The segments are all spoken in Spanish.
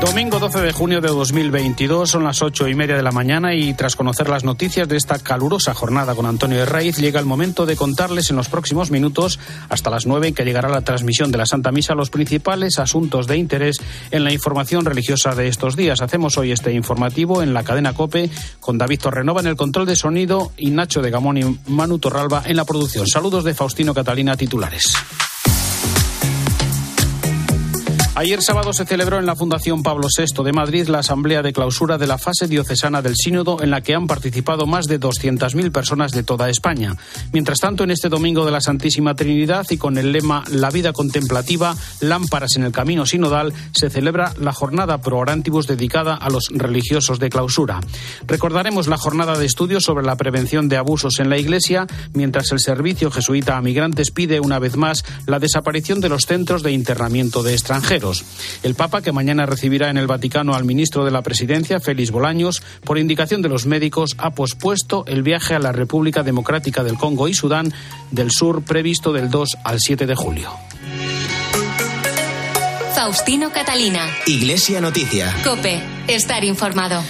Domingo 12 de junio de 2022, son las ocho y media de la mañana y tras conocer las noticias de esta calurosa jornada con Antonio de Raiz, llega el momento de contarles en los próximos minutos, hasta las nueve, que llegará la transmisión de la Santa Misa, los principales asuntos de interés en la información religiosa de estos días. Hacemos hoy este informativo en la cadena COPE con David Torrenova en el control de sonido y Nacho de Gamón y Manu Torralba en la producción. Saludos de Faustino Catalina, titulares. Ayer sábado se celebró en la Fundación Pablo VI de Madrid la asamblea de clausura de la fase diocesana del Sínodo en la que han participado más de 200.000 personas de toda España. Mientras tanto, en este domingo de la Santísima Trinidad y con el lema La vida contemplativa, lámparas en el camino sinodal, se celebra la jornada pro orantibus dedicada a los religiosos de clausura. Recordaremos la jornada de estudios sobre la prevención de abusos en la Iglesia, mientras el servicio jesuita a migrantes pide una vez más la desaparición de los centros de internamiento de extranjeros. El Papa, que mañana recibirá en el Vaticano al ministro de la Presidencia, Félix Bolaños, por indicación de los médicos, ha pospuesto el viaje a la República Democrática del Congo y Sudán del Sur previsto del 2 al 7 de julio. Faustino Catalina. Iglesia Noticia. Cope, estar informado.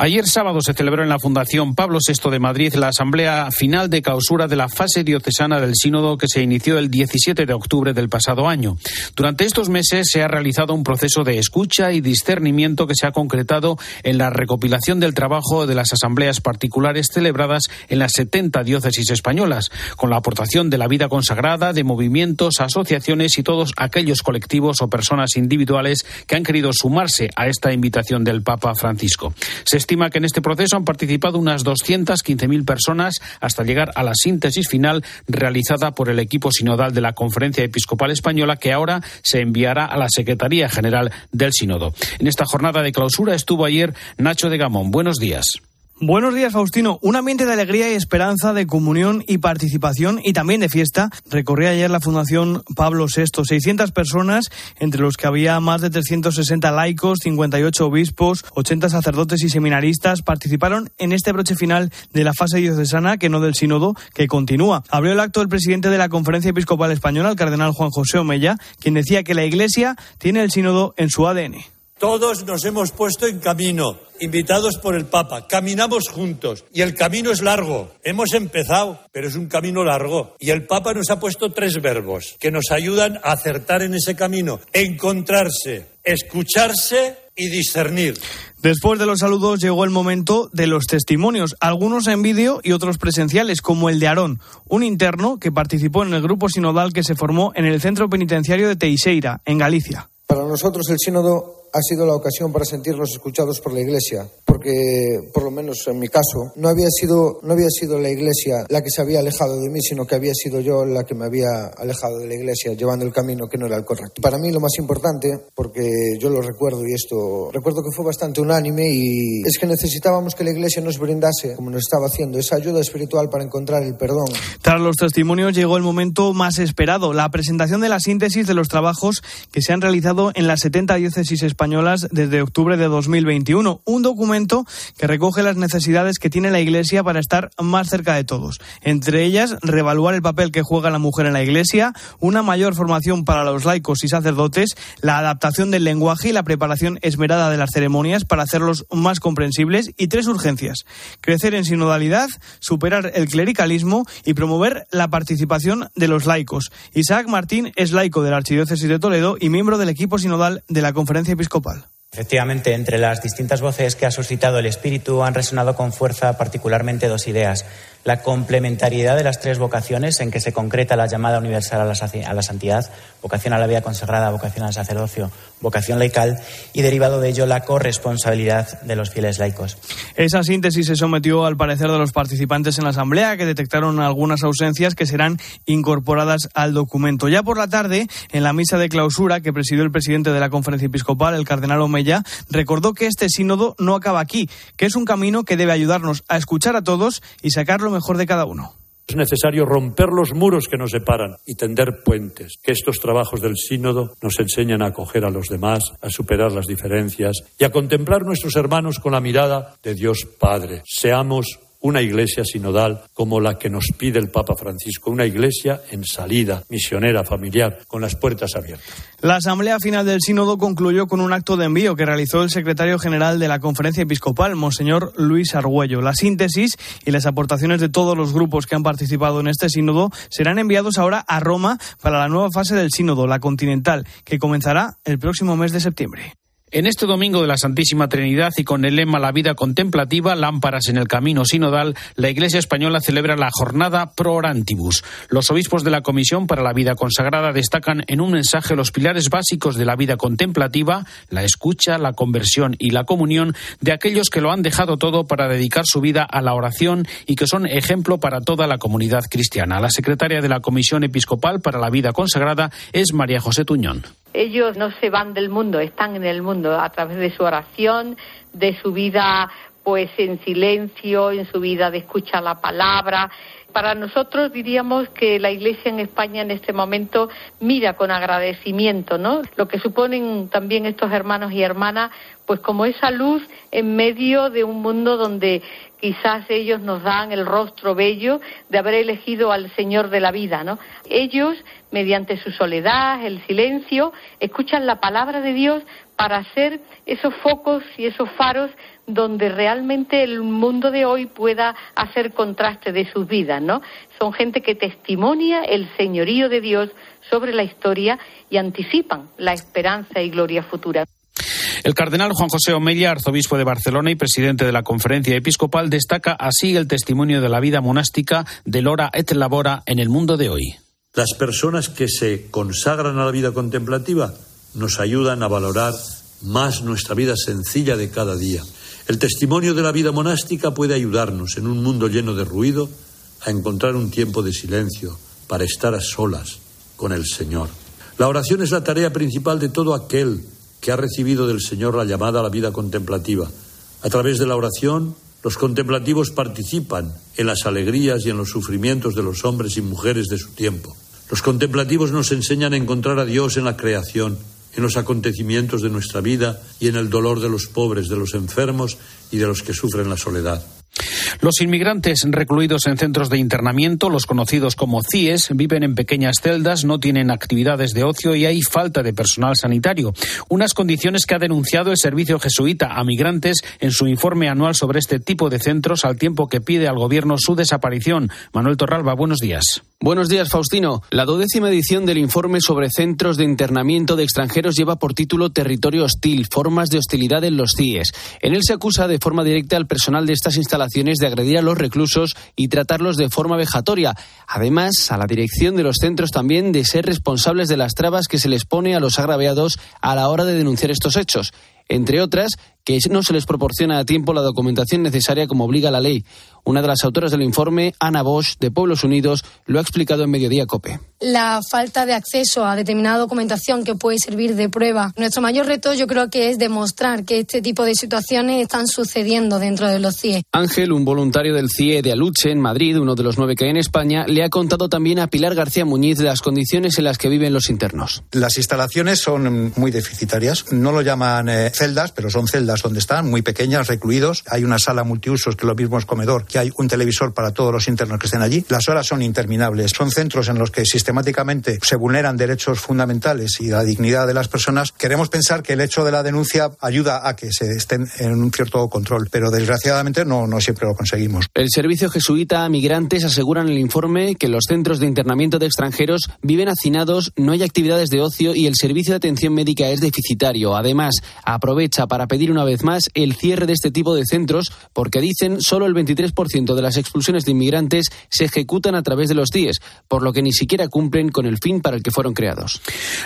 Ayer sábado se celebró en la Fundación Pablo VI de Madrid la asamblea final de clausura de la fase diocesana del sínodo que se inició el 17 de octubre del pasado año. Durante estos meses se ha realizado un proceso de escucha y discernimiento que se ha concretado en la recopilación del trabajo de las asambleas particulares celebradas en las 70 diócesis españolas, con la aportación de la vida consagrada, de movimientos, asociaciones y todos aquellos colectivos o personas individuales que han querido sumarse a esta invitación del Papa Francisco. Estima que en este proceso han participado unas 215.000 personas hasta llegar a la síntesis final realizada por el equipo sinodal de la Conferencia Episcopal Española que ahora se enviará a la Secretaría General del Sínodo. En esta jornada de clausura estuvo ayer Nacho de Gamón. Buenos días. Buenos días, Faustino. Un ambiente de alegría y esperanza, de comunión y participación y también de fiesta. Recorría ayer la Fundación Pablo VI. 600 personas, entre los que había más de 360 laicos, 58 obispos, 80 sacerdotes y seminaristas, participaron en este broche final de la fase diocesana, que no del sínodo, que continúa. Abrió el acto el presidente de la Conferencia Episcopal Española, el cardenal Juan José Omella, quien decía que la Iglesia tiene el sínodo en su ADN. Todos nos hemos puesto en camino, invitados por el Papa. Caminamos juntos y el camino es largo. Hemos empezado, pero es un camino largo. Y el Papa nos ha puesto tres verbos que nos ayudan a acertar en ese camino. Encontrarse, escucharse y discernir. Después de los saludos llegó el momento de los testimonios, algunos en vídeo y otros presenciales, como el de Aarón, un interno que participó en el grupo sinodal que se formó en el centro penitenciario de Teixeira, en Galicia. Para nosotros el sínodo ha sido la ocasión para sentirnos escuchados por la Iglesia, porque, por lo menos en mi caso, no había sido, no había sido la Iglesia la que se había alejado de mí, sino que había sido yo la que me había alejado de la Iglesia, llevando el camino que no era el correcto. Para mí lo más importante, porque yo lo recuerdo y esto, recuerdo que fue bastante unánime y es que necesitábamos que la Iglesia nos brindase, como nos estaba haciendo, esa ayuda espiritual para encontrar el perdón. Tras los testimonios llegó el momento más esperado, la presentación de la síntesis de los trabajos que se han realizado en las 70 diócesis españolas españolas desde octubre de 2021. Un documento que recoge las necesidades que tiene la Iglesia para estar más cerca de todos. Entre ellas, revaluar el papel que juega la mujer en la Iglesia, una mayor formación para los laicos y sacerdotes, la adaptación del lenguaje y la preparación esmerada de las ceremonias para hacerlos más comprensibles y tres urgencias. Crecer en sinodalidad, superar el clericalismo y promover la participación de los laicos. Isaac Martín es laico de la Archidiócesis de Toledo y miembro del equipo sinodal de la Conferencia Episcopal Efectivamente, entre las distintas voces que ha suscitado el espíritu han resonado con fuerza particularmente dos ideas la complementariedad de las tres vocaciones en que se concreta la llamada universal a la, santidad, vocación a la vida consagrada, vocación al sacerdocio, vocación laical, y derivado de ello la corresponsabilidad de los fieles laicos. Esa síntesis se sometió al parecer de los participantes en la Asamblea, que detectaron algunas ausencias que serán incorporadas al documento. Ya por la tarde, en la misa de clausura que presidió el presidente de la Conferencia Episcopal, el cardenal Omeya, recordó que este sínodo no acaba aquí, que es un camino que debe ayudarnos a escuchar a todos y sacar lo mejor de cada uno. Es necesario romper los muros que nos separan y tender puentes. Que estos trabajos del sínodo nos enseñen a acoger a los demás, a superar las diferencias y a contemplar nuestros hermanos con la mirada de Dios Padre. Seamos una iglesia sinodal como la que nos pide el Papa Francisco, una iglesia en salida, misionera, familiar, con las puertas abiertas. La asamblea final del sínodo concluyó con un acto de envío que realizó el secretario general de la conferencia episcopal, Monseñor Luis Argüello. La síntesis y las aportaciones de todos los grupos que han participado en este sínodo serán enviados ahora a Roma para la nueva fase del sínodo, la continental, que comenzará el próximo mes de septiembre. En este domingo de la Santísima Trinidad y con el lema La vida contemplativa, lámparas en el camino sinodal, la Iglesia española celebra la jornada Pro Orantibus. Los obispos de la Comisión para la Vida Consagrada destacan en un mensaje los pilares básicos de la vida contemplativa, la escucha, la conversión y la comunión de aquellos que lo han dejado todo para dedicar su vida a la oración y que son ejemplo para toda la comunidad cristiana. La secretaria de la Comisión Episcopal para la Vida Consagrada es María José Tuñón. Ellos no se van del mundo, están en el mundo a través de su oración, de su vida pues en silencio, en su vida de escuchar la palabra. Para nosotros diríamos que la Iglesia en España en este momento mira con agradecimiento, ¿no? Lo que suponen también estos hermanos y hermanas, pues como esa luz en medio de un mundo donde quizás ellos nos dan el rostro bello de haber elegido al Señor de la vida, ¿no? Ellos, mediante su soledad, el silencio, escuchan la palabra de Dios para ser esos focos y esos faros donde realmente el mundo de hoy pueda hacer contraste de sus vidas, ¿no? Son gente que testimonia el señorío de Dios sobre la historia y anticipan la esperanza y gloria futura. El cardenal Juan José Omeya, arzobispo de Barcelona y presidente de la Conferencia Episcopal, destaca así el testimonio de la vida monástica de Lora et Labora en el mundo de hoy. Las personas que se consagran a la vida contemplativa nos ayudan a valorar más nuestra vida sencilla de cada día. El testimonio de la vida monástica puede ayudarnos en un mundo lleno de ruido a encontrar un tiempo de silencio para estar a solas con el Señor. La oración es la tarea principal de todo aquel que ha recibido del Señor la llamada a la vida contemplativa. A través de la oración, los contemplativos participan en las alegrías y en los sufrimientos de los hombres y mujeres de su tiempo. Los contemplativos nos enseñan a encontrar a Dios en la creación, en los acontecimientos de nuestra vida y en el dolor de los pobres, de los enfermos y de los que sufren la soledad. Los inmigrantes recluidos en centros de internamiento, los conocidos como CIES, viven en pequeñas celdas, no tienen actividades de ocio y hay falta de personal sanitario. Unas condiciones que ha denunciado el Servicio Jesuita a migrantes en su informe anual sobre este tipo de centros, al tiempo que pide al Gobierno su desaparición. Manuel Torralba, buenos días. Buenos días, Faustino. La dodécima edición del informe sobre centros de internamiento de extranjeros lleva por título Territorio hostil, formas de hostilidad en los CIES. En él se acusa de forma directa al personal de estas instalaciones de agredir a los reclusos y tratarlos de forma vejatoria. Además, a la dirección de los centros también de ser responsables de las trabas que se les pone a los agraviados a la hora de denunciar estos hechos. Entre otras, que no se les proporciona a tiempo la documentación necesaria como obliga la ley. Una de las autoras del informe, Ana Bosch, de Pueblos Unidos, lo ha explicado en Mediodía Cope. La falta de acceso a determinada documentación que puede servir de prueba. Nuestro mayor reto yo creo que es demostrar que este tipo de situaciones están sucediendo dentro de los CIE. Ángel, un voluntario del CIE de Aluche, en Madrid, uno de los nueve que hay en España, le ha contado también a Pilar García Muñiz las condiciones en las que viven los internos. Las instalaciones son muy deficitarias. No lo llaman eh, celdas, pero son celdas donde están, muy pequeñas, recluidos. Hay una sala multiusos que lo mismo es comedor, que hay un televisor para todos los internos que estén allí. Las horas son interminables. Son centros en los que sistemáticamente se vulneran derechos fundamentales y la dignidad de las personas. Queremos pensar que el hecho de la denuncia ayuda a que se estén en un cierto control, pero desgraciadamente no, no siempre lo conseguimos. El Servicio Jesuita Migrantes asegura en el informe que los centros de internamiento de extranjeros viven hacinados, no hay actividades de ocio y el servicio de atención médica es deficitario. Además, aprovecha para pedir una vez más el cierre de este tipo de centros porque dicen solo el 23% de las expulsiones de inmigrantes se ejecutan a través de los CIES, por lo que ni siquiera cumplen con el fin para el que fueron creados.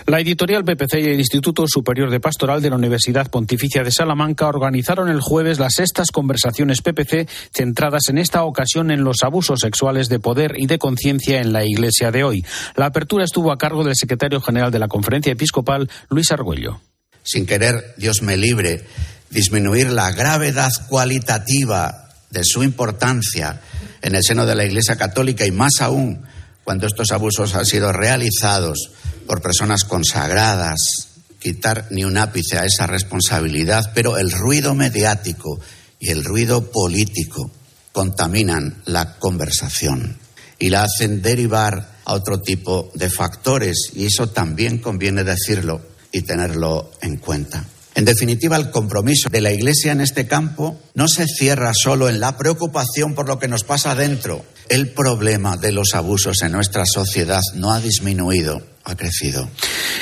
La editorial PPC y el Instituto Superior de Pastoral de la Universidad Pontificia de Salamanca organizaron el jueves las sextas conversaciones PPC centradas en esta ocasión en los abusos sexuales de poder y de conciencia en la Iglesia de hoy. La apertura estuvo a cargo del secretario general de la Conferencia Episcopal, Luis Argüello. Sin querer, Dios me libre, disminuir la gravedad cualitativa de su importancia, en el seno de la Iglesia Católica y más aún cuando estos abusos han sido realizados por personas consagradas, quitar ni un ápice a esa responsabilidad, pero el ruido mediático y el ruido político contaminan la conversación y la hacen derivar a otro tipo de factores y eso también conviene decirlo y tenerlo en cuenta. En definitiva, el compromiso de la Iglesia en este campo no se cierra solo en la preocupación por lo que nos pasa dentro. El problema de los abusos en nuestra sociedad no ha disminuido, ha crecido.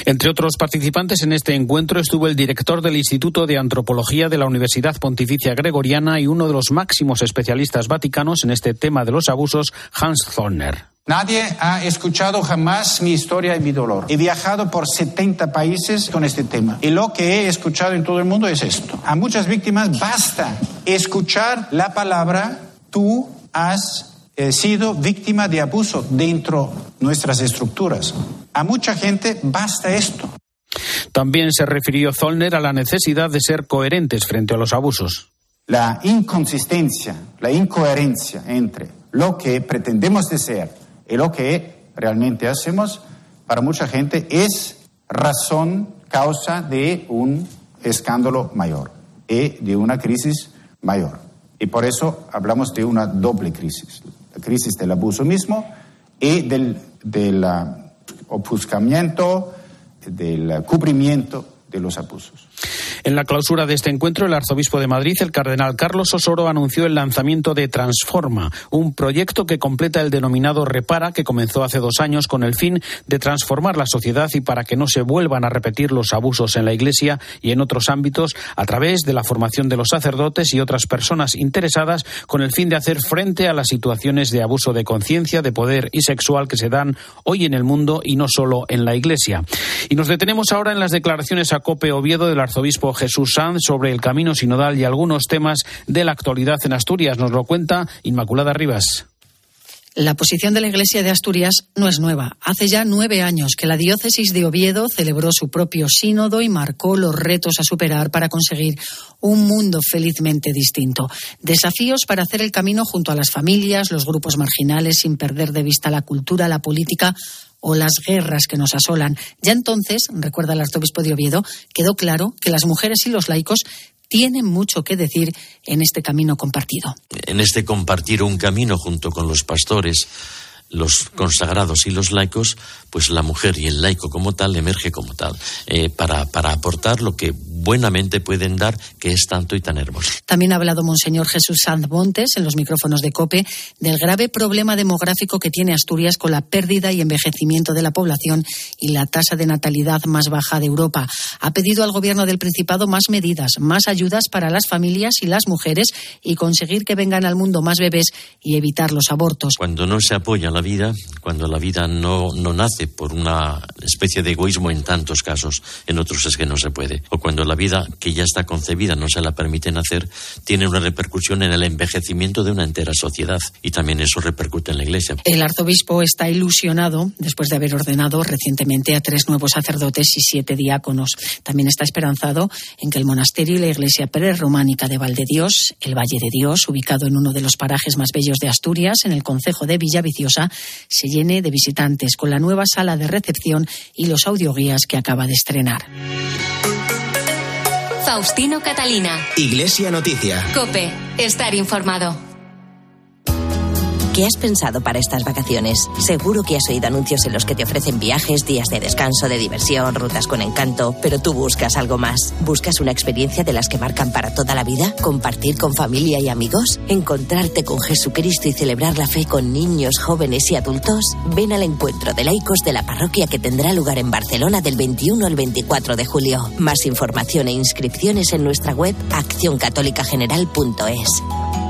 Entre otros participantes en este encuentro estuvo el director del Instituto de Antropología de la Universidad Pontificia Gregoriana y uno de los máximos especialistas vaticanos en este tema de los abusos, Hans Zorner. Nadie ha escuchado jamás mi historia y mi dolor. He viajado por 70 países con este tema. Y lo que he escuchado en todo el mundo es esto. A muchas víctimas basta escuchar la palabra tú has eh, sido víctima de abuso dentro de nuestras estructuras. A mucha gente basta esto. También se refirió Zollner a la necesidad de ser coherentes frente a los abusos. La inconsistencia, la incoherencia entre lo que pretendemos de ser y lo que realmente hacemos para mucha gente es razón, causa de un escándalo mayor y de una crisis mayor. Y por eso hablamos de una doble crisis, la crisis del abuso mismo y del, del ofuscamiento, del cubrimiento de los abusos. En la clausura de este encuentro, el arzobispo de Madrid, el cardenal Carlos Osoro, anunció el lanzamiento de Transforma, un proyecto que completa el denominado Repara, que comenzó hace dos años con el fin de transformar la sociedad y para que no se vuelvan a repetir los abusos en la Iglesia y en otros ámbitos a través de la formación de los sacerdotes y otras personas interesadas con el fin de hacer frente a las situaciones de abuso de conciencia, de poder y sexual que se dan hoy en el mundo y no solo en la Iglesia. Y nos detenemos ahora en las declaraciones a Cope Oviedo del arzobispo Jesús Sanz sobre el camino sinodal y algunos temas de la actualidad en Asturias. Nos lo cuenta Inmaculada Rivas. La posición de la Iglesia de Asturias no es nueva. Hace ya nueve años que la diócesis de Oviedo celebró su propio sínodo y marcó los retos a superar para conseguir un mundo felizmente distinto. Desafíos para hacer el camino junto a las familias, los grupos marginales, sin perder de vista la cultura, la política o las guerras que nos asolan. Ya entonces, recuerda el arzobispo de Oviedo, quedó claro que las mujeres y los laicos tienen mucho que decir en este camino compartido. En este compartir un camino junto con los pastores, los consagrados y los laicos, pues la mujer y el laico como tal emerge como tal, eh, para, para aportar lo que buenamente pueden dar, que es tanto y tan hermoso. También ha hablado Monseñor Jesús Sanz Montes en los micrófonos de COPE del grave problema demográfico que tiene Asturias con la pérdida y envejecimiento de la población y la tasa de natalidad más baja de Europa. Ha pedido al Gobierno del Principado más medidas, más ayudas para las familias y las mujeres y conseguir que vengan al mundo más bebés y evitar los abortos. Cuando no se apoya la vida, cuando la vida no, no nace por una especie de egoísmo en tantos casos, en otros es que no se puede, o cuando la vida que ya está concebida no se la permiten hacer, tiene una repercusión en el envejecimiento de una entera sociedad y también eso repercute en la Iglesia. El arzobispo está ilusionado después de haber ordenado recientemente a tres nuevos sacerdotes y siete diáconos. También está esperanzado en que el monasterio y la iglesia prerrománica de Valdedios, el Valle de Dios, ubicado en uno de los parajes más bellos de Asturias, en el concejo de Villaviciosa, se llene de visitantes con la nueva sala de recepción y los audioguías que acaba de estrenar. Faustino Catalina. Iglesia Noticia. Cope, estar informado. ¿Qué has pensado para estas vacaciones? Seguro que has oído anuncios en los que te ofrecen viajes, días de descanso, de diversión, rutas con encanto, pero tú buscas algo más. ¿Buscas una experiencia de las que marcan para toda la vida? ¿Compartir con familia y amigos? ¿Encontrarte con Jesucristo y celebrar la fe con niños, jóvenes y adultos? Ven al encuentro de laicos de la parroquia que tendrá lugar en Barcelona del 21 al 24 de julio. Más información e inscripciones en nuestra web accioncatolicageneral.es.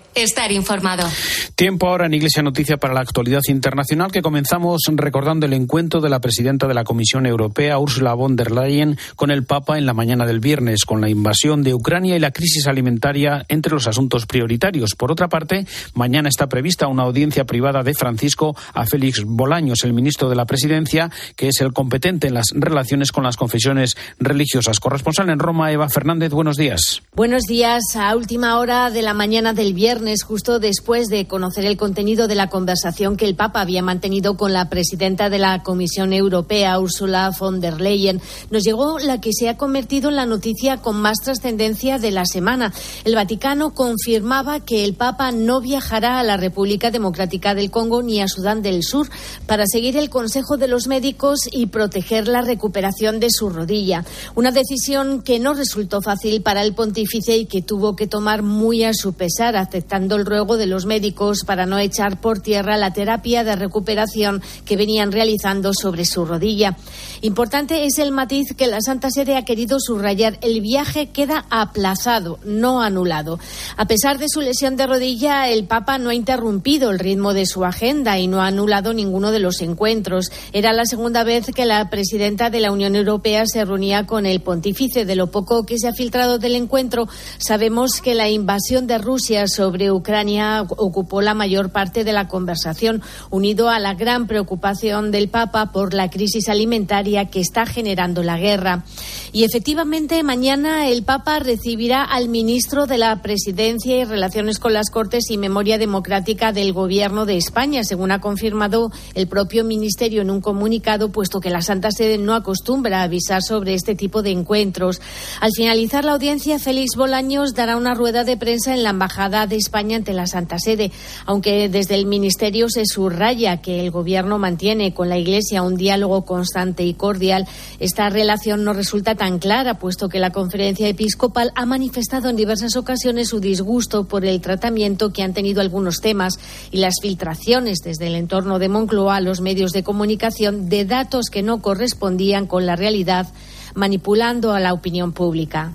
Estar informado. Tiempo ahora en Iglesia Noticia para la actualidad internacional que comenzamos recordando el encuentro de la presidenta de la Comisión Europea, Ursula von der Leyen, con el Papa en la mañana del viernes, con la invasión de Ucrania y la crisis alimentaria entre los asuntos prioritarios. Por otra parte, mañana está prevista una audiencia privada de Francisco a Félix Bolaños, el ministro de la Presidencia, que es el competente en las relaciones con las confesiones religiosas. Corresponsal en Roma, Eva Fernández, buenos días. Buenos días. A última hora de la mañana del viernes justo después de conocer el contenido de la conversación que el Papa había mantenido con la presidenta de la Comisión Europea, Ursula von der Leyen, nos llegó la que se ha convertido en la noticia con más trascendencia de la semana. El Vaticano confirmaba que el Papa no viajará a la República Democrática del Congo ni a Sudán del Sur para seguir el consejo de los médicos y proteger la recuperación de su rodilla. Una decisión que no resultó fácil para el pontífice y que tuvo que tomar muy a su pesar, el ruego de los médicos para no echar por tierra la terapia de recuperación que venían realizando sobre su rodilla. Importante es el matiz que la Santa Sede ha querido subrayar. El viaje queda aplazado, no anulado. A pesar de su lesión de rodilla, el Papa no ha interrumpido el ritmo de su agenda y no ha anulado ninguno de los encuentros. Era la segunda vez que la presidenta de la Unión Europea se reunía con el pontífice. De lo poco que se ha filtrado del encuentro, sabemos que la invasión de Rusia sobre Ucrania ocupó la mayor parte de la conversación, unido a la gran preocupación del Papa por la crisis alimentaria que está generando la guerra. Y efectivamente, mañana el Papa recibirá al ministro de la Presidencia y Relaciones con las Cortes y Memoria Democrática del Gobierno de España, según ha confirmado el propio ministerio en un comunicado, puesto que la Santa Sede no acostumbra a avisar sobre este tipo de encuentros. Al finalizar la audiencia, Félix Bolaños dará una rueda de prensa en la Embajada de España ante la Santa Sede, aunque desde el Ministerio se subraya que el Gobierno mantiene con la Iglesia un diálogo constante y cordial, esta relación no resulta tan clara, puesto que la Conferencia Episcopal ha manifestado en diversas ocasiones su disgusto por el tratamiento que han tenido algunos temas y las filtraciones desde el entorno de Moncloa a los medios de comunicación de datos que no correspondían con la realidad, manipulando a la opinión pública.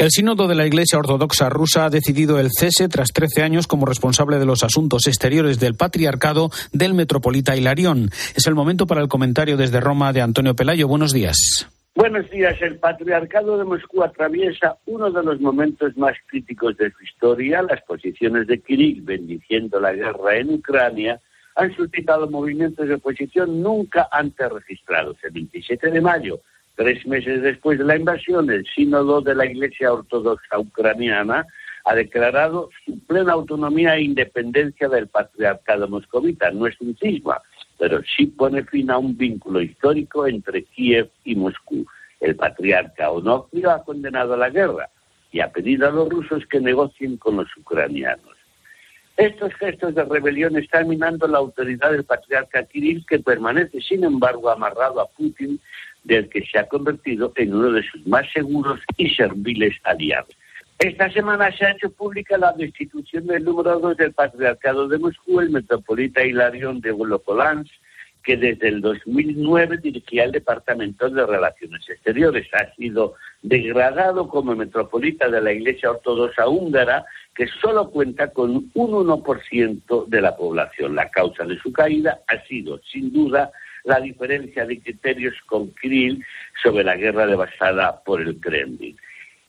El sínodo de la Iglesia Ortodoxa rusa ha decidido el cese tras 13 años como responsable de los asuntos exteriores del patriarcado del metropolita Hilarión. Es el momento para el comentario desde Roma de Antonio Pelayo. Buenos días. Buenos días. El patriarcado de Moscú atraviesa uno de los momentos más críticos de su historia. Las posiciones de Kirill bendiciendo la guerra en Ucrania han suscitado movimientos de oposición nunca antes registrados. El 27 de mayo, Tres meses después de la invasión, el sínodo de la Iglesia Ortodoxa Ucraniana ha declarado su plena autonomía e independencia del patriarcado moscovita. No es un cisma, pero sí pone fin a un vínculo histórico entre Kiev y Moscú. El patriarca Onofrio ha condenado la guerra y ha pedido a los rusos que negocien con los ucranianos. Estos gestos de rebelión están minando la autoridad del patriarca Kirill, que permanece, sin embargo, amarrado a Putin del que se ha convertido en uno de sus más seguros y serviles aliados. Esta semana se ha hecho pública la destitución del número dos del Patriarcado de Moscú, el metropolita Hilarión de Volokolansk, que desde el 2009 dirigía el Departamento de Relaciones Exteriores. Ha sido degradado como metropolita de la Iglesia Ortodoxa húngara, que solo cuenta con un 1% de la población. La causa de su caída ha sido, sin duda, la diferencia de criterios con Kirill sobre la guerra devastada por el Kremlin.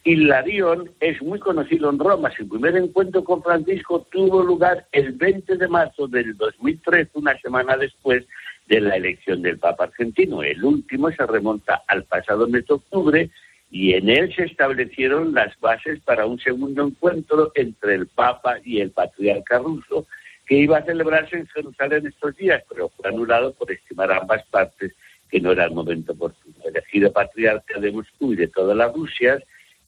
Hilarión es muy conocido en Roma. Su primer encuentro con Francisco tuvo lugar el 20 de marzo del 2003, una semana después de la elección del Papa argentino. El último se remonta al pasado mes de octubre y en él se establecieron las bases para un segundo encuentro entre el Papa y el patriarca ruso que iba a celebrarse en Jerusalén estos días, pero fue anulado por estimar a ambas partes que no era el momento oportuno. Elegido patriarca de Moscú y de todas las Rusias,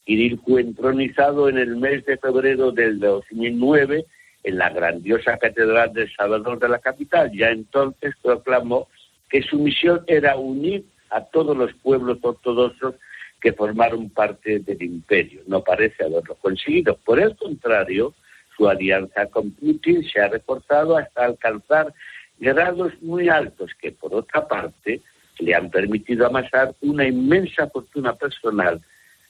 Kirill fue entronizado en el mes de febrero del 2009 en la grandiosa catedral del Salvador de la capital. Ya entonces proclamó que su misión era unir a todos los pueblos ortodoxos que formaron parte del imperio. No parece haberlo conseguido. Por el contrario, su alianza con Putin se ha reportado hasta alcanzar grados muy altos que, por otra parte, le han permitido amasar una inmensa fortuna personal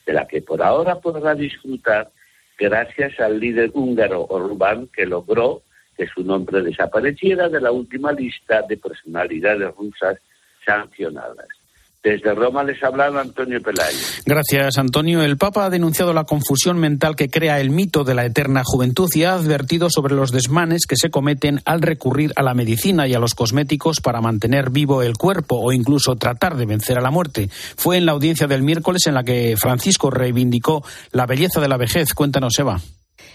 de la que por ahora podrá disfrutar gracias al líder húngaro Orbán que logró que su nombre desapareciera de la última lista de personalidades rusas sancionadas. Desde Roma les hablaba Antonio Pelayo. Gracias, Antonio. El Papa ha denunciado la confusión mental que crea el mito de la eterna juventud y ha advertido sobre los desmanes que se cometen al recurrir a la medicina y a los cosméticos para mantener vivo el cuerpo o incluso tratar de vencer a la muerte. Fue en la audiencia del miércoles en la que Francisco reivindicó la belleza de la vejez. Cuéntanos, Eva.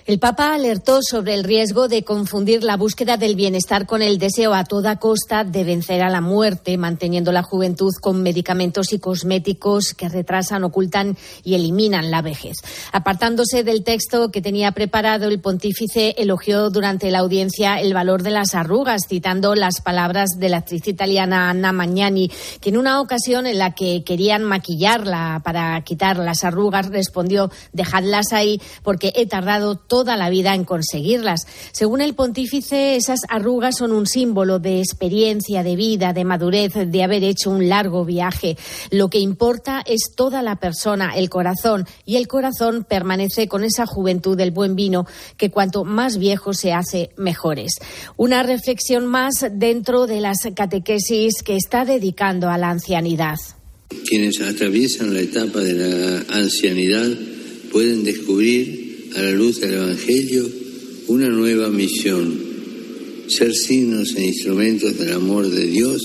El Papa alertó sobre el riesgo de confundir la búsqueda del bienestar con el deseo a toda costa de vencer a la muerte, manteniendo la juventud con medicamentos y cosméticos que retrasan, ocultan y eliminan la vejez. Apartándose del texto que tenía preparado, el pontífice elogió durante la audiencia el valor de las arrugas, citando las palabras de la actriz italiana Anna Magnani, que en una ocasión en la que querían maquillarla para quitar las arrugas, respondió, dejadlas ahí porque he tardado todo toda la vida en conseguirlas. Según el pontífice, esas arrugas son un símbolo de experiencia, de vida, de madurez, de haber hecho un largo viaje. Lo que importa es toda la persona, el corazón, y el corazón permanece con esa juventud del buen vino que cuanto más viejo se hace, mejores. Una reflexión más dentro de las catequesis que está dedicando a la ancianidad. Quienes atraviesan la etapa de la ancianidad pueden descubrir a la luz del Evangelio una nueva misión, ser signos e instrumentos del amor de Dios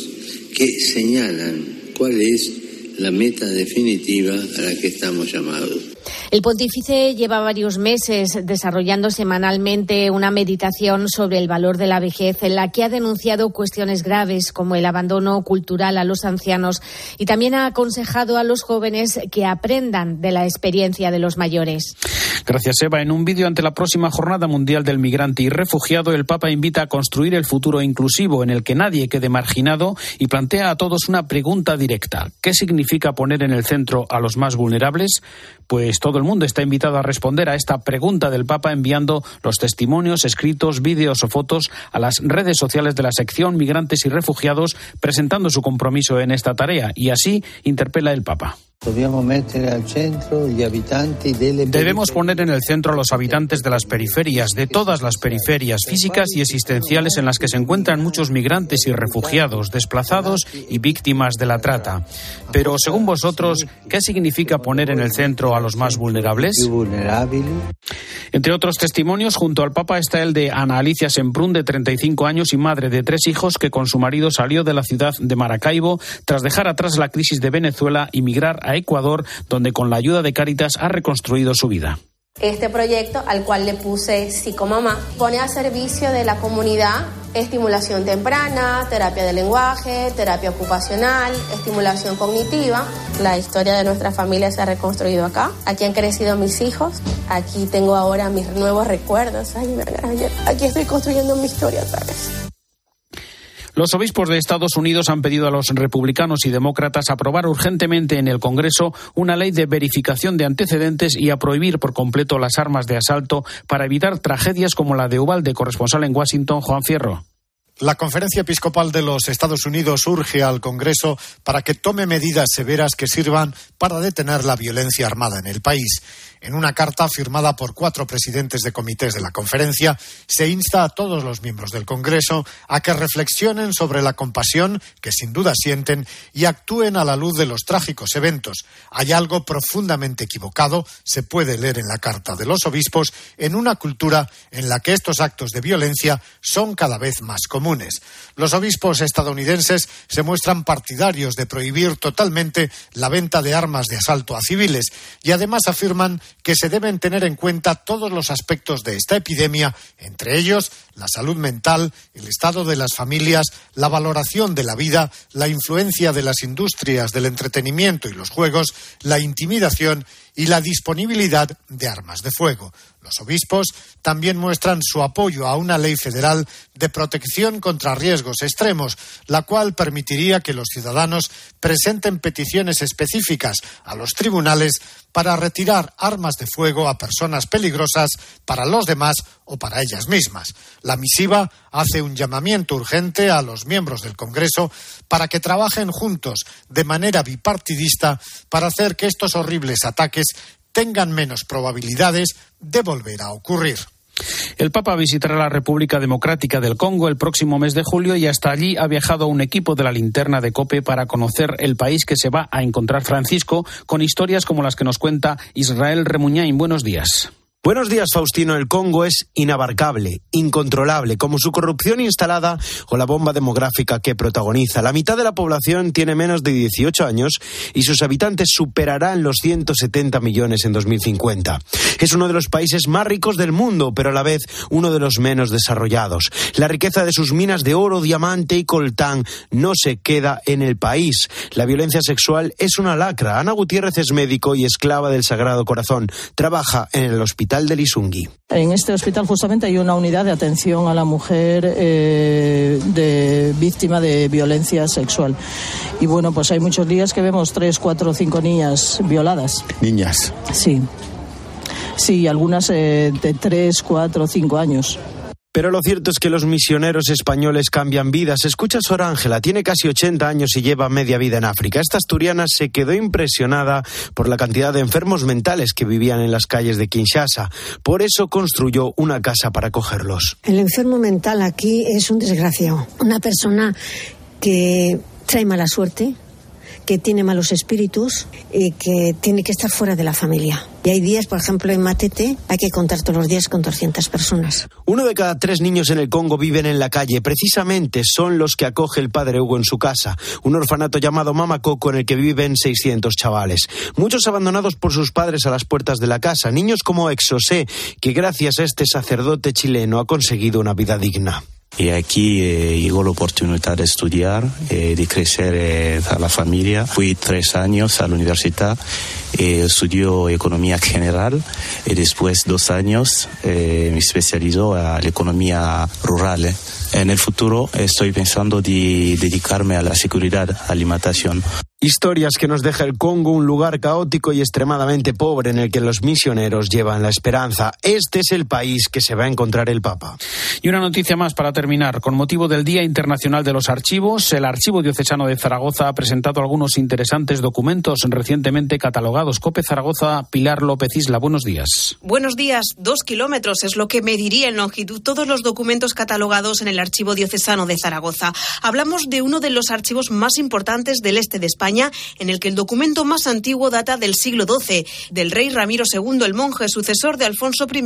que señalan cuál es la meta definitiva a la que estamos llamados. El pontífice lleva varios meses desarrollando semanalmente una meditación sobre el valor de la vejez en la que ha denunciado cuestiones graves como el abandono cultural a los ancianos y también ha aconsejado a los jóvenes que aprendan de la experiencia de los mayores. Gracias, Eva. En un vídeo ante la próxima Jornada Mundial del Migrante y Refugiado, el Papa invita a construir el futuro inclusivo en el que nadie quede marginado y plantea a todos una pregunta directa. ¿Qué significa poner en el centro a los más vulnerables? Pues todo el mundo está invitado a responder a esta pregunta del Papa enviando los testimonios, escritos, vídeos o fotos a las redes sociales de la sección Migrantes y Refugiados presentando su compromiso en esta tarea y así interpela el Papa. Debemos poner en el centro a los habitantes de las periferias, de todas las periferias físicas y existenciales en las que se encuentran muchos migrantes y refugiados, desplazados y víctimas de la trata. Pero, según vosotros, ¿qué significa poner en el centro a los más vulnerables? Entre otros testimonios, junto al Papa está el de Ana Alicia Semprún, de 35 años y madre de tres hijos, que con su marido salió de la ciudad de Maracaibo tras dejar atrás la crisis de Venezuela y migrar a Ecuador, donde con la ayuda de Cáritas ha reconstruido su vida. Este proyecto, al cual le puse Psicomamá, pone a servicio de la comunidad estimulación temprana, terapia de lenguaje, terapia ocupacional, estimulación cognitiva. La historia de nuestra familia se ha reconstruido acá. Aquí han crecido mis hijos. Aquí tengo ahora mis nuevos recuerdos. Aquí estoy construyendo mi historia otra vez. Los obispos de Estados Unidos han pedido a los republicanos y demócratas aprobar urgentemente en el Congreso una ley de verificación de antecedentes y a prohibir por completo las armas de asalto para evitar tragedias como la de Uvalde, corresponsal en Washington, Juan Fierro. La Conferencia Episcopal de los Estados Unidos urge al Congreso para que tome medidas severas que sirvan para detener la violencia armada en el país. En una carta firmada por cuatro presidentes de comités de la conferencia, se insta a todos los miembros del Congreso a que reflexionen sobre la compasión que sin duda sienten y actúen a la luz de los trágicos eventos. Hay algo profundamente equivocado, se puede leer en la carta de los obispos, en una cultura en la que estos actos de violencia son cada vez más comunes. Los obispos estadounidenses se muestran partidarios de prohibir totalmente la venta de armas de asalto a civiles y además afirman que se deben tener en cuenta todos los aspectos de esta epidemia, entre ellos la salud mental, el estado de las familias, la valoración de la vida, la influencia de las industrias del entretenimiento y los juegos, la intimidación y la disponibilidad de armas de fuego. Los obispos también muestran su apoyo a una ley federal de protección contra riesgos extremos, la cual permitiría que los ciudadanos presenten peticiones específicas a los tribunales para retirar armas de fuego a personas peligrosas para los demás o para ellas mismas. La misiva hace un llamamiento urgente a los miembros del Congreso para que trabajen juntos de manera bipartidista para hacer que estos horribles ataques tengan menos probabilidades de volver a ocurrir. El Papa visitará la República Democrática del Congo el próximo mes de julio y hasta allí ha viajado un equipo de la linterna de Cope para conocer el país que se va a encontrar Francisco con historias como las que nos cuenta Israel Remuñain. Buenos días. Buenos días, Faustino. El Congo es inabarcable, incontrolable, como su corrupción instalada o la bomba demográfica que protagoniza. La mitad de la población tiene menos de 18 años y sus habitantes superarán los 170 millones en 2050. Es uno de los países más ricos del mundo, pero a la vez uno de los menos desarrollados. La riqueza de sus minas de oro, diamante y coltán no se queda en el país. La violencia sexual es una lacra. Ana Gutiérrez es médico y esclava del Sagrado Corazón. Trabaja en el hospital en este hospital justamente hay una unidad de atención a la mujer eh, de víctima de violencia sexual. Y bueno, pues hay muchos días que vemos tres, cuatro, cinco niñas violadas. Niñas. Sí. Sí, algunas eh, de tres, cuatro, cinco años. Pero lo cierto es que los misioneros españoles cambian vidas. Escucha a Sor Ángela, tiene casi 80 años y lleva media vida en África. Esta asturiana se quedó impresionada por la cantidad de enfermos mentales que vivían en las calles de Kinshasa. Por eso construyó una casa para acogerlos. El enfermo mental aquí es un desgraciado. Una persona que trae mala suerte, que tiene malos espíritus y que tiene que estar fuera de la familia. Y hay días, por ejemplo, en Matete hay que contar todos los días con 200 personas. Uno de cada tres niños en el Congo viven en la calle. Precisamente son los que acoge el padre Hugo en su casa, un orfanato llamado Mama Coco en el que viven 600 chavales. Muchos abandonados por sus padres a las puertas de la casa. Niños como Exosé, que gracias a este sacerdote chileno ha conseguido una vida digna. Y aquí eh, llegó la oportunidad de estudiar, eh, de crecer eh, a la familia. Fui tres años a la universidad, eh, estudió economía general y después dos años me especializó a la economía rural. En el futuro estoy pensando de dedicarme a la seguridad, alimentación. Historias que nos deja el Congo, un lugar caótico y extremadamente pobre en el que los misioneros llevan la esperanza. Este es el país que se va a encontrar el Papa. Y una noticia más para terminar. Con motivo del Día Internacional de los Archivos, el Archivo Diocesano de Zaragoza ha presentado algunos interesantes documentos recientemente catalogados. Cope Zaragoza, Pilar López Isla, buenos días. Buenos días. Dos kilómetros es lo que mediría en longitud todos los documentos catalogados en el Archivo Diocesano de Zaragoza. Hablamos de uno de los archivos más importantes del este de España en el que el documento más antiguo data del siglo XII, del rey Ramiro II, el monje sucesor de Alfonso I,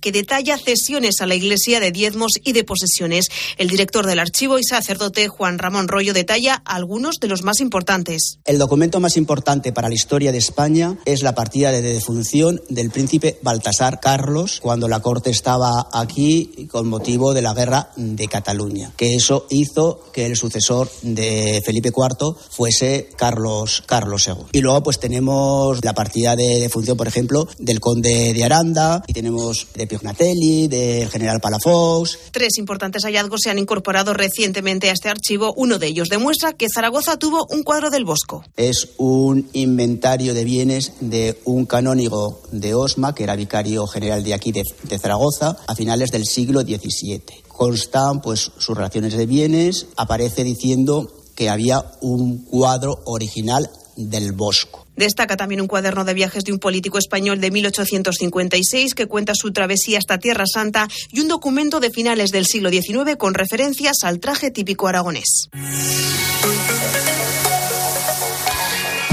que detalla cesiones a la Iglesia de diezmos y de posesiones. El director del archivo y sacerdote Juan Ramón Rollo detalla algunos de los más importantes. El documento más importante para la historia de España es la partida de defunción del príncipe Baltasar Carlos cuando la corte estaba aquí con motivo de la guerra de Cataluña, que eso hizo que el sucesor de Felipe IV fuese Carlos Carlos, Carlos II. Y luego pues tenemos la partida de, de función, por ejemplo, del conde de Aranda, y tenemos de Piognatelli, del general Palafox. Tres importantes hallazgos se han incorporado recientemente a este archivo. Uno de ellos demuestra que Zaragoza tuvo un cuadro del Bosco. Es un inventario de bienes de un canónigo de Osma, que era vicario general de aquí de, de Zaragoza, a finales del siglo XVII constan pues sus relaciones de bienes, aparece diciendo que había un cuadro original del Bosco. Destaca también un cuaderno de viajes de un político español de 1856 que cuenta su travesía hasta Tierra Santa y un documento de finales del siglo XIX con referencias al traje típico aragonés.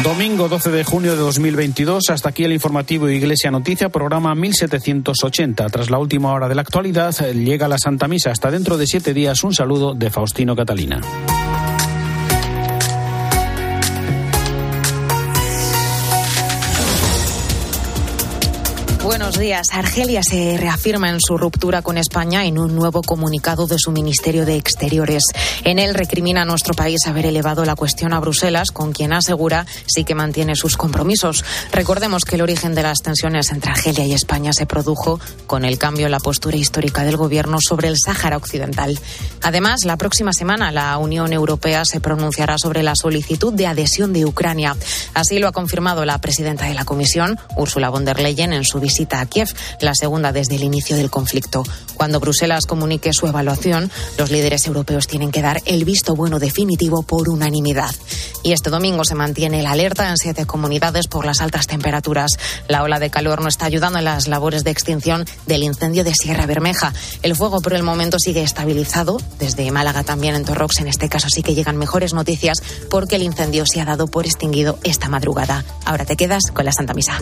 Domingo 12 de junio de 2022, hasta aquí el informativo Iglesia Noticia, programa 1780. Tras la última hora de la actualidad, llega la Santa Misa. Hasta dentro de siete días, un saludo de Faustino Catalina. Buenos días. Argelia se reafirma en su ruptura con España en un nuevo comunicado de su Ministerio de Exteriores. En él recrimina a nuestro país haber elevado la cuestión a Bruselas, con quien asegura sí que mantiene sus compromisos. Recordemos que el origen de las tensiones entre Argelia y España se produjo con el cambio en la postura histórica del gobierno sobre el Sáhara Occidental. Además, la próxima semana la Unión Europea se pronunciará sobre la solicitud de adhesión de Ucrania. Así lo ha confirmado la presidenta de la Comisión, Ursula von der Leyen, en su visita visita Kiev, la segunda desde el inicio del conflicto. Cuando Bruselas comunique su evaluación, los líderes europeos tienen que dar el visto bueno definitivo por unanimidad. Y este domingo se mantiene la alerta en siete comunidades por las altas temperaturas. La ola de calor no está ayudando en las labores de extinción del incendio de Sierra Bermeja. El fuego por el momento sigue estabilizado. Desde Málaga también en Torrox, en este caso sí que llegan mejores noticias porque el incendio se ha dado por extinguido esta madrugada. Ahora te quedas con la Santa Misa.